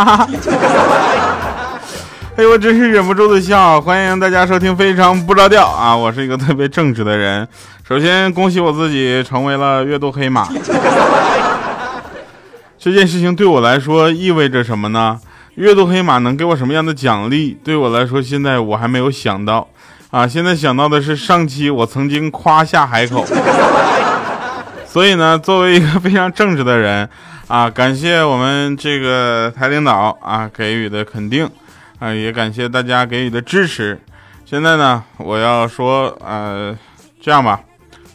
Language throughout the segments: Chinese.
哎呦，我真是忍不住的笑。欢迎大家收听《非常不着调》啊！我是一个特别正直的人。首先恭喜我自己成为了月度黑马。这件事情对我来说意味着什么呢？月度黑马能给我什么样的奖励？对我来说，现在我还没有想到。啊，现在想到的是上期我曾经夸下海口。所以呢，作为一个非常正直的人，啊，感谢我们这个台领导啊给予的肯定，啊，也感谢大家给予的支持。现在呢，我要说，呃，这样吧，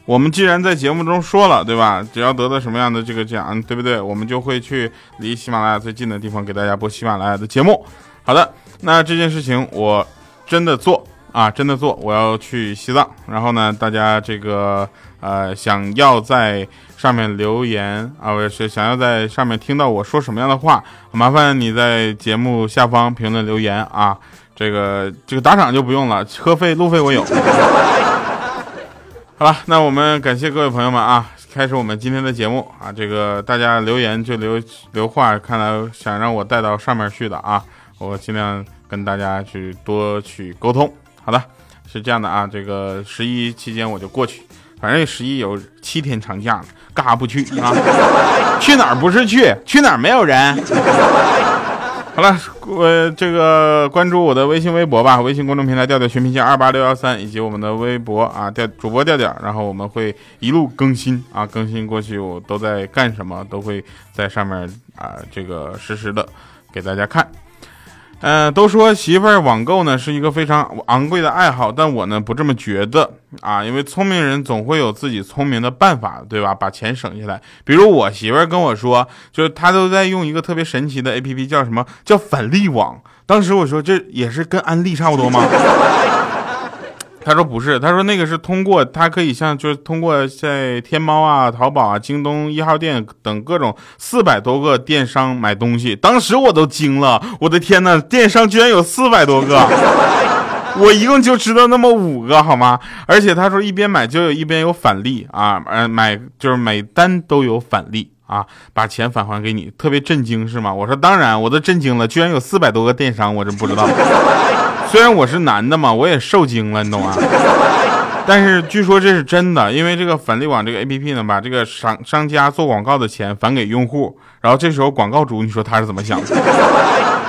我们既然在节目中说了，对吧？只要得到什么样的这个奖，对不对？我们就会去离喜马拉雅最近的地方给大家播喜马拉雅的节目。好的，那这件事情我真的做啊，真的做，我要去西藏，然后呢，大家这个。呃，想要在上面留言啊，我是想要在上面听到我说什么样的话，麻烦你在节目下方评论留言啊。这个这个打赏就不用了，车费路费我有。好了，那我们感谢各位朋友们啊，开始我们今天的节目啊。这个大家留言就留留话，看来想让我带到上面去的啊，我尽量跟大家去多去沟通。好的，是这样的啊，这个十一期间我就过去。反正十一有七天长假了，干啥不去啊？去哪儿不是去？去哪儿没有人？好了，我这个关注我的微信微博吧，微信公众平台调调全拼线二八六幺三，以及我们的微博啊调主播调调，然后我们会一路更新啊，更新过去我都在干什么，都会在上面啊这个实时的给大家看。呃，都说媳妇儿网购呢是一个非常昂贵的爱好，但我呢不这么觉得啊，因为聪明人总会有自己聪明的办法，对吧？把钱省下来。比如我媳妇儿跟我说，就是她都在用一个特别神奇的 A P P，叫什么叫返利网。当时我说这也是跟安利差不多吗？他说不是，他说那个是通过，他可以像就是通过在天猫啊、淘宝啊、京东一号店等各种四百多个电商买东西。当时我都惊了，我的天呐，电商居然有四百多个，我一共就知道那么五个，好吗？而且他说一边买就有一边有返利啊，呃，买就是每单都有返利啊，把钱返还给你，特别震惊是吗？我说当然，我都震惊了，居然有四百多个电商，我真不知道。虽然我是男的嘛，我也受惊了，你懂吗？但是据说这是真的，因为这个返利网这个 A P P 呢，把这个商商家做广告的钱返给用户，然后这时候广告主，你说他是怎么想的？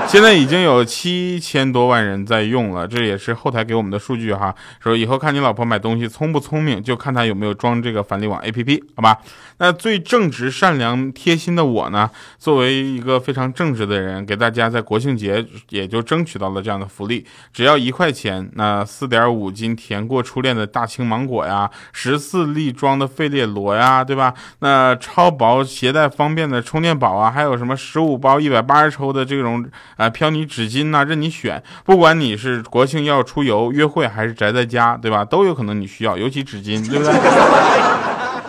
现在已经有七千多万人在用了，这也是后台给我们的数据哈。说以后看你老婆买东西聪不聪明，就看她有没有装这个返利网 A P P，好吧？那最正直、善良、贴心的我呢，作为一个非常正直的人，给大家在国庆节也就争取到了这样的福利，只要一块钱，那四点五斤甜过初恋的大青芒果呀，十四粒装的费列罗呀，对吧？那超薄携带方便的充电宝啊，还有什么十五包一百八十抽的这种。啊，飘你纸巾呐，任你选，不管你是国庆要出游、约会，还是宅在家，对吧？都有可能你需要，尤其纸巾，对不对？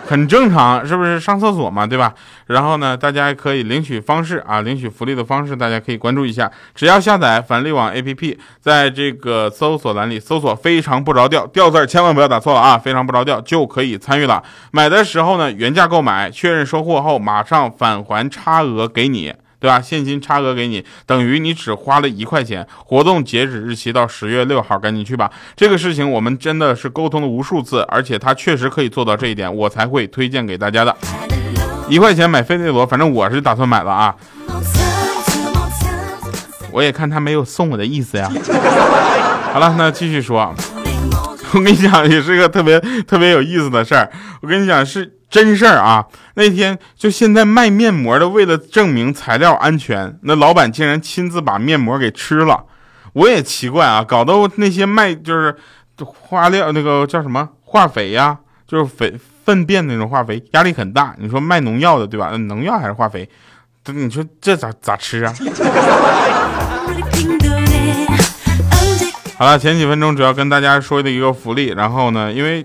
很正常，是不是？上厕所嘛，对吧？然后呢，大家可以领取方式啊，领取福利的方式，大家可以关注一下。只要下载返利网 APP，在这个搜索栏里搜索“非常不着调”，调字千万不要打错了啊！非常不着调就可以参与了。买的时候呢，原价购买，确认收货后马上返还差额给你。对吧？现金差额给你，等于你只花了一块钱。活动截止日期到十月六号，赶紧去吧。这个事情我们真的是沟通了无数次，而且他确实可以做到这一点，我才会推荐给大家的。一块钱买费列罗，反正我是打算买了啊。我也看他没有送我的意思呀。好了，那继续说。我跟你讲，也是一个特别特别有意思的事儿。我跟你讲是。真事儿啊！那天就现在卖面膜的，为了证明材料安全，那老板竟然亲自把面膜给吃了。我也奇怪啊，搞得那些卖就是化料那个叫什么化肥呀，就是肥粪便那种化肥，压力很大。你说卖农药的对吧？农药还是化肥？你说这咋咋吃啊？好了，前几分钟主要跟大家说的一个福利，然后呢，因为。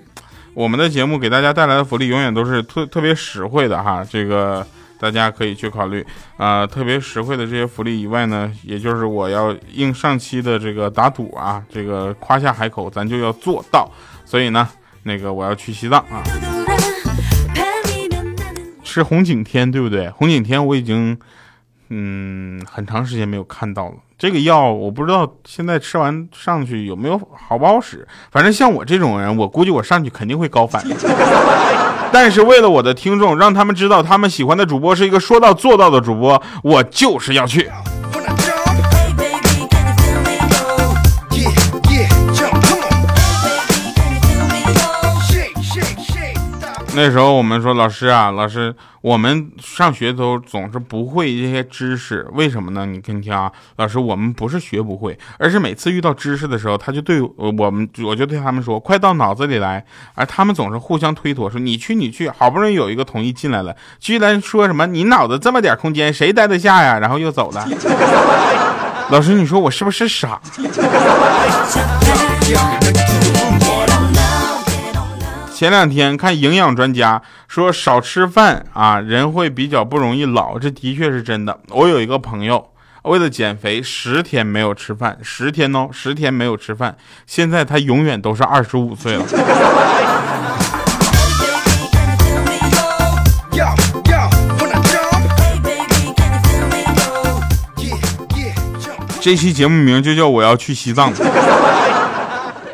我们的节目给大家带来的福利永远都是特特别实惠的哈，这个大家可以去考虑啊。特别实惠的这些福利以外呢，也就是我要应上期的这个打赌啊，这个夸下海口，咱就要做到。所以呢，那个我要去西藏啊，是红景天，对不对？红景天我已经嗯，很长时间没有看到了。这个药我不知道现在吃完上去有没有好不好使。反正像我这种人，我估计我上去肯定会高反。但是为了我的听众，让他们知道他们喜欢的主播是一个说到做到的主播，我就是要去。那时候我们说老师啊，老师，我们上学都总是不会这些知识，为什么呢？你听听啊，老师，我们不是学不会，而是每次遇到知识的时候，他就对我们，我就对他们说，快到脑子里来，而他们总是互相推脱，说你去你去，好不容易有一个同意进来了，居然说什么你脑子这么点空间，谁待得下呀？然后又走了。老师，你说我是不是傻？前两天看营养专家说少吃饭啊，人会比较不容易老，这的确是真的。我有一个朋友为了减肥，十天没有吃饭，十天哦，十天没有吃饭，现在他永远都是二十五岁了。这期节目名就叫我要去西藏。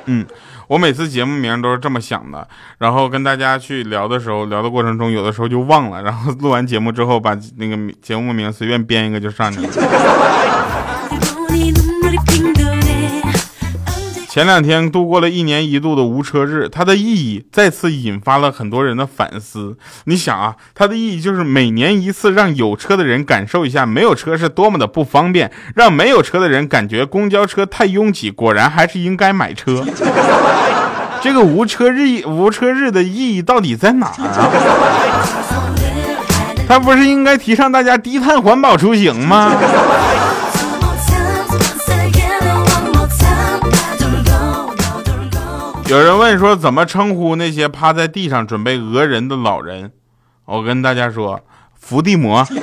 嗯。我每次节目名都是这么想的，然后跟大家去聊的时候，聊的过程中有的时候就忘了，然后录完节目之后把那个节目名随便编一个就上去了。前两天度过了一年一度的无车日，它的意义再次引发了很多人的反思。你想啊，它的意义就是每年一次，让有车的人感受一下没有车是多么的不方便，让没有车的人感觉公交车太拥挤。果然还是应该买车。这个无车日无车日的意义到底在哪儿啊？它不是应该提倡大家低碳环保出行吗？有人问说怎么称呼那些趴在地上准备讹人的老人？我跟大家说，伏地魔。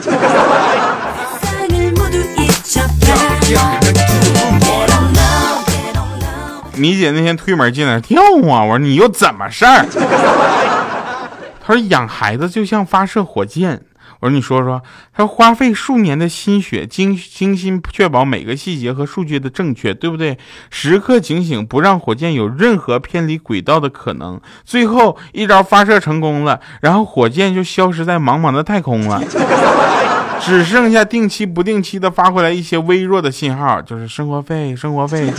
米姐那天推门进来跳啊，我说你又怎么事儿？他说养孩子就像发射火箭。我说你说说，他花费数年的心血，精精心确保每个细节和数据的正确，对不对？时刻警醒，不让火箭有任何偏离轨道的可能。最后一招发射成功了，然后火箭就消失在茫茫的太空了，只剩下定期不定期的发回来一些微弱的信号，就是生活费，生活费。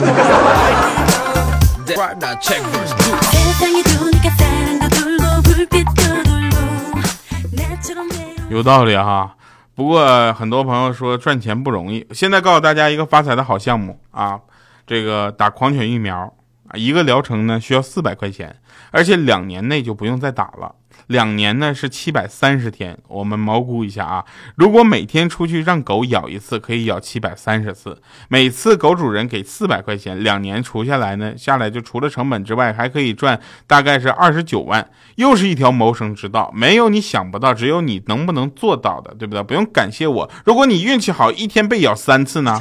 有道理哈，不过很多朋友说赚钱不容易。现在告诉大家一个发财的好项目啊，这个打狂犬疫苗啊，一个疗程呢需要四百块钱，而且两年内就不用再打了。两年呢是七百三十天，我们毛估一下啊，如果每天出去让狗咬一次，可以咬七百三十次，每次狗主人给四百块钱，两年除下来呢，下来就除了成本之外，还可以赚大概是二十九万，又是一条谋生之道。没有你想不到，只有你能不能做到的，对不对？不用感谢我，如果你运气好，一天被咬三次呢，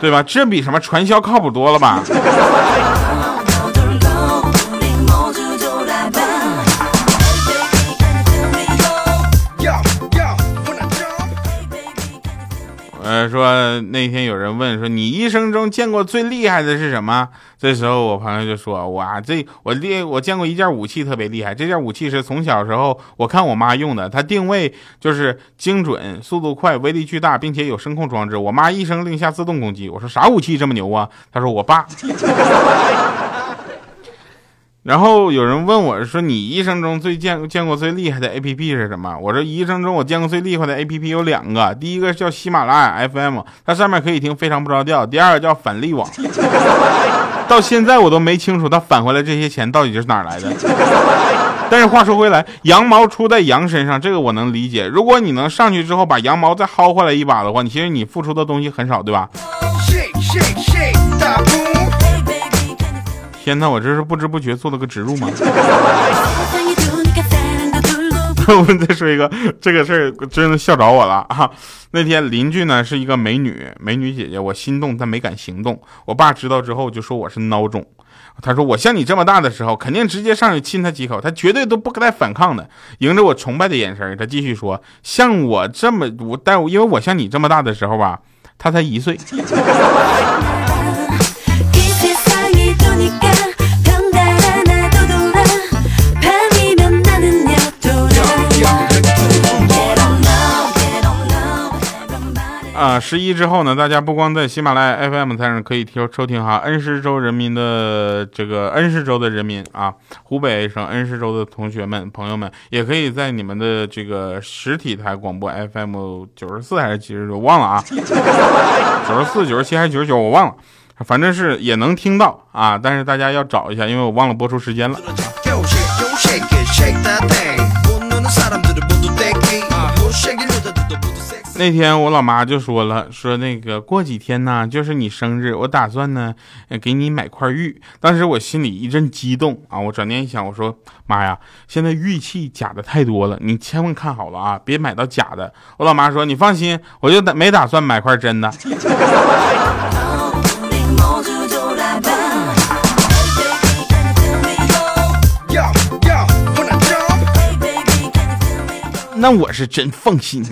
对吧？这比什么传销靠谱多了吧？说那天有人问说，你一生中见过最厉害的是什么？这时候我朋友就说，哇，这我厉，我见过一件武器特别厉害。这件武器是从小时候我看我妈用的，它定位就是精准、速度快、威力巨大，并且有声控装置。我妈一声令下自动攻击。我说啥武器这么牛啊？他说我爸。然后有人问我说：“你一生中最见见过最厉害的 A P P 是什么？”我说：“一生中我见过最厉害的 A P P 有两个，第一个叫喜马拉雅 F M，它上面可以听非常不着调；第二个叫返利网，到现在我都没清楚它返回来这些钱到底是哪来的。但是话说回来，羊毛出在羊身上，这个我能理解。如果你能上去之后把羊毛再薅回来一把的话，你其实你付出的东西很少，对吧？”天哪，我这是不知不觉做了个植入吗？我们再说一个这个事儿，真的笑着我了啊！那天邻居呢是一个美女，美女姐姐，我心动但没敢行动。我爸知道之后就说我是孬种，他说我像你这么大的时候，肯定直接上去亲她几口，他绝对都不带反抗的。迎着我崇拜的眼神，他继续说，像我这么我，但因为我像你这么大的时候吧，他才一岁。啊，十一之后呢，大家不光在喜马拉雅 FM 上可以听收听哈，恩施州人民的这个恩施州的人民啊，湖北省恩施州的同学们朋友们，也可以在你们的这个实体台广播 FM 九十四还是几十九，忘了啊，九十四、九十七还是九十九，我忘了，反正是也能听到啊，但是大家要找一下，因为我忘了播出时间了。那天我老妈就说了，说那个过几天呢就是你生日，我打算呢给你买块玉。当时我心里一阵激动啊，我转念一想，我说妈呀，现在玉器假的太多了，你千万看好了啊，别买到假的。我老妈说你放心，我就没打算买块真的。那我是真放心。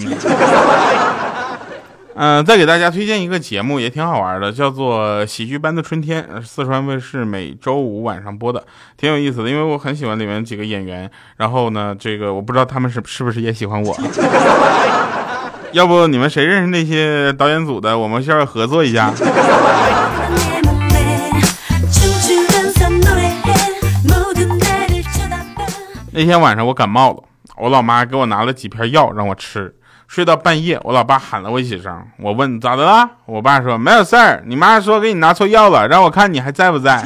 嗯，再给大家推荐一个节目，也挺好玩的，叫做《喜剧班的春天》，四川卫视每周五晚上播的，挺有意思的。因为我很喜欢里面几个演员，然后呢，这个我不知道他们是是不是也喜欢我。要不你们谁认识那些导演组的，我们需要合作一下。那天晚上我感冒了。我老妈给我拿了几片药让我吃，睡到半夜，我老爸喊了我几声，我问咋的了，我爸说没有事儿，你妈说给你拿错药了，让我看你还在不在。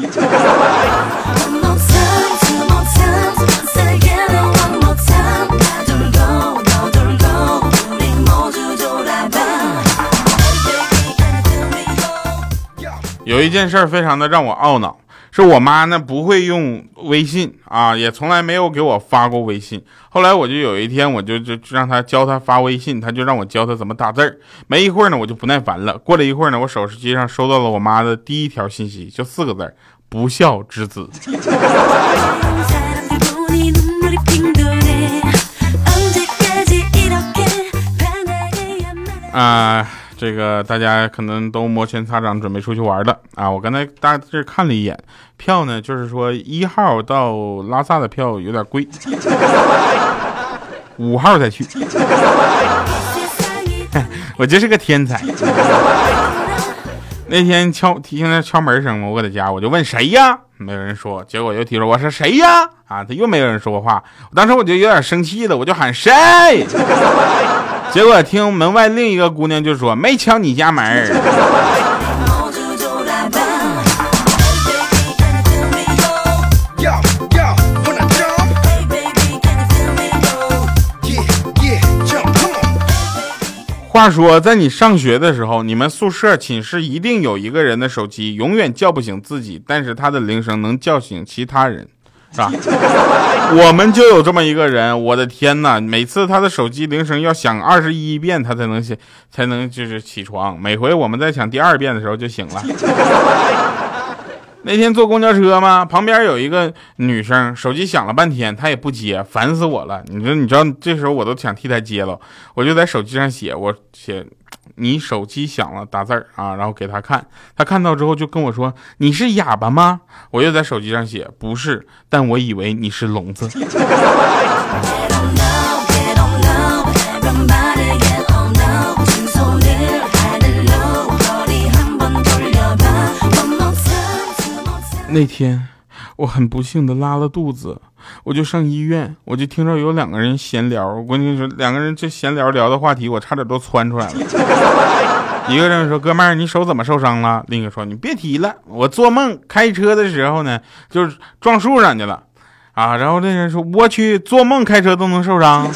有一件事非常的让我懊恼。是我妈呢，不会用微信啊，也从来没有给我发过微信。后来我就有一天，我就就让她教她发微信，她就让我教她怎么打字儿。没一会儿呢，我就不耐烦了。过了一会儿呢，我手机上收到了我妈的第一条信息，就四个字儿不孝之子。啊。这个大家可能都摩拳擦掌，准备出去玩的啊！我刚才大致看了一眼票呢，就是说一号到拉萨的票有点贵，五号再去。我就是个天才。那天敲听见敲门声嘛，我搁在家，我就问谁呀？没有人说。结果又提出我说谁呀？啊，他又没有人说过话。当时我就有点生气了，我就喊谁？结果听门外另一个姑娘就说：“没敲你家门话说，在你上学的时候，你们宿舍寝室一定有一个人的手机永远叫不醒自己，但是他的铃声能叫醒其他人。是吧？我们就有这么一个人，我的天哪！每次他的手机铃声要响二十一遍，他才能醒，才能就是起床。每回我们在响第二遍的时候就醒了。那天坐公交车嘛，旁边有一个女生，手机响了半天，她也不接，烦死我了。你说，你知道，这时候我都想替她接了，我就在手机上写，我写。你手机响了，打字儿啊，然后给她看，她看到之后就跟我说：“你是哑巴吗？”我又在手机上写：“不是，但我以为你是聋子。” 那天我很不幸的拉了肚子。我就上医院，我就听着有两个人闲聊。我跟你说，两个人这闲聊聊的话题，我差点都窜出来了。一个人说：“哥们儿，你手怎么受伤了？”另一个说：“你别提了，我做梦开车的时候呢，就是撞树上去了啊。”然后那人说：“我去，做梦开车都能受伤？”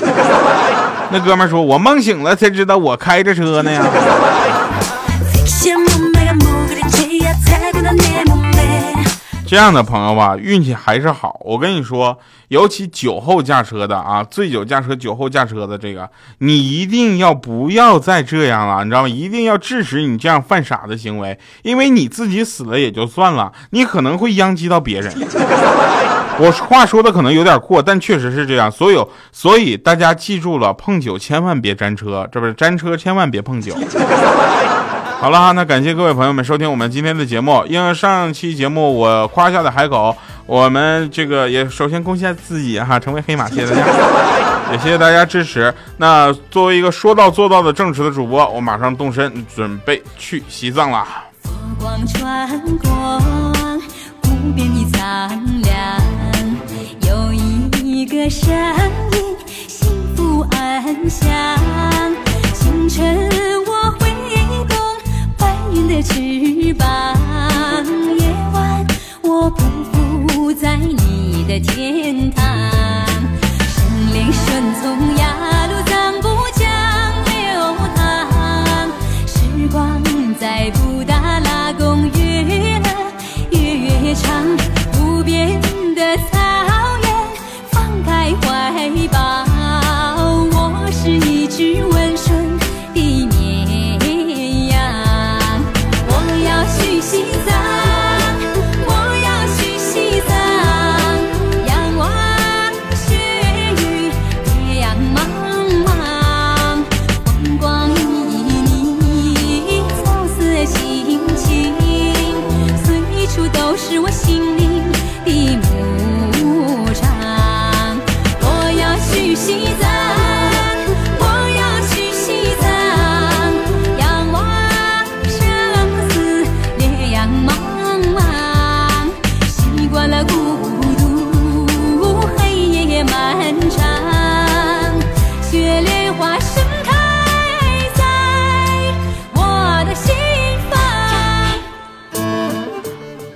那哥们儿说：“我梦醒了才知道我开着车呢呀。”这样的朋友吧，运气还是好。我跟你说，尤其酒后驾车的啊，醉酒驾车、酒后驾车的这个，你一定要不要再这样了，你知道吗？一定要制止你这样犯傻的行为，因为你自己死了也就算了，你可能会殃及到别人。我话说的可能有点过，但确实是这样。所有，所以大家记住了，碰酒千万别沾车，这不是沾车千万别碰酒。好了哈，那感谢各位朋友们收听我们今天的节目。因为上期节目我夸下的海口，我们这个也首先贡献自己哈，成为黑马，谢谢大家，也谢谢大家支持。那作为一个说到做到的正直的主播，我马上动身准备去西藏了。有一个声音，幸福安详，清晨。云的翅膀，夜晚我匍匐在你的天堂，生灵顺从呀，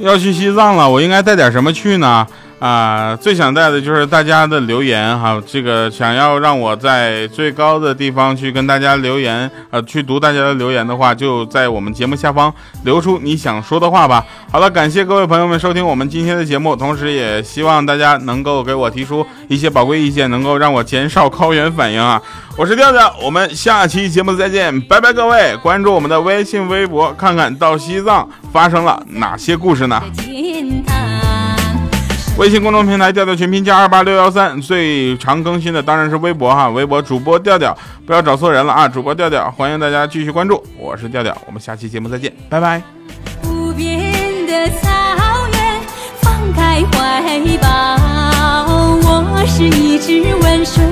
要去西藏了，我应该带点什么去呢？啊，最想带的就是大家的留言哈，这个想要让我在最高的地方去跟大家留言，呃，去读大家的留言的话，就在我们节目下方留出你想说的话吧。好了，感谢各位朋友们收听我们今天的节目，同时也希望大家能够给我提出一些宝贵意见，能够让我减少高原反应啊。我是调调，我们下期节目再见，拜拜各位！关注我们的微信、微博，看看到西藏发生了哪些故事呢？微信公众平台调调全拼加二八六幺三，最常更新的当然是微博哈，微博主播调调，不要找错人了啊，主播调调，欢迎大家继续关注，我是调调，我们下期节目再见，拜拜。无边的草原，放开怀抱，我是一只温顺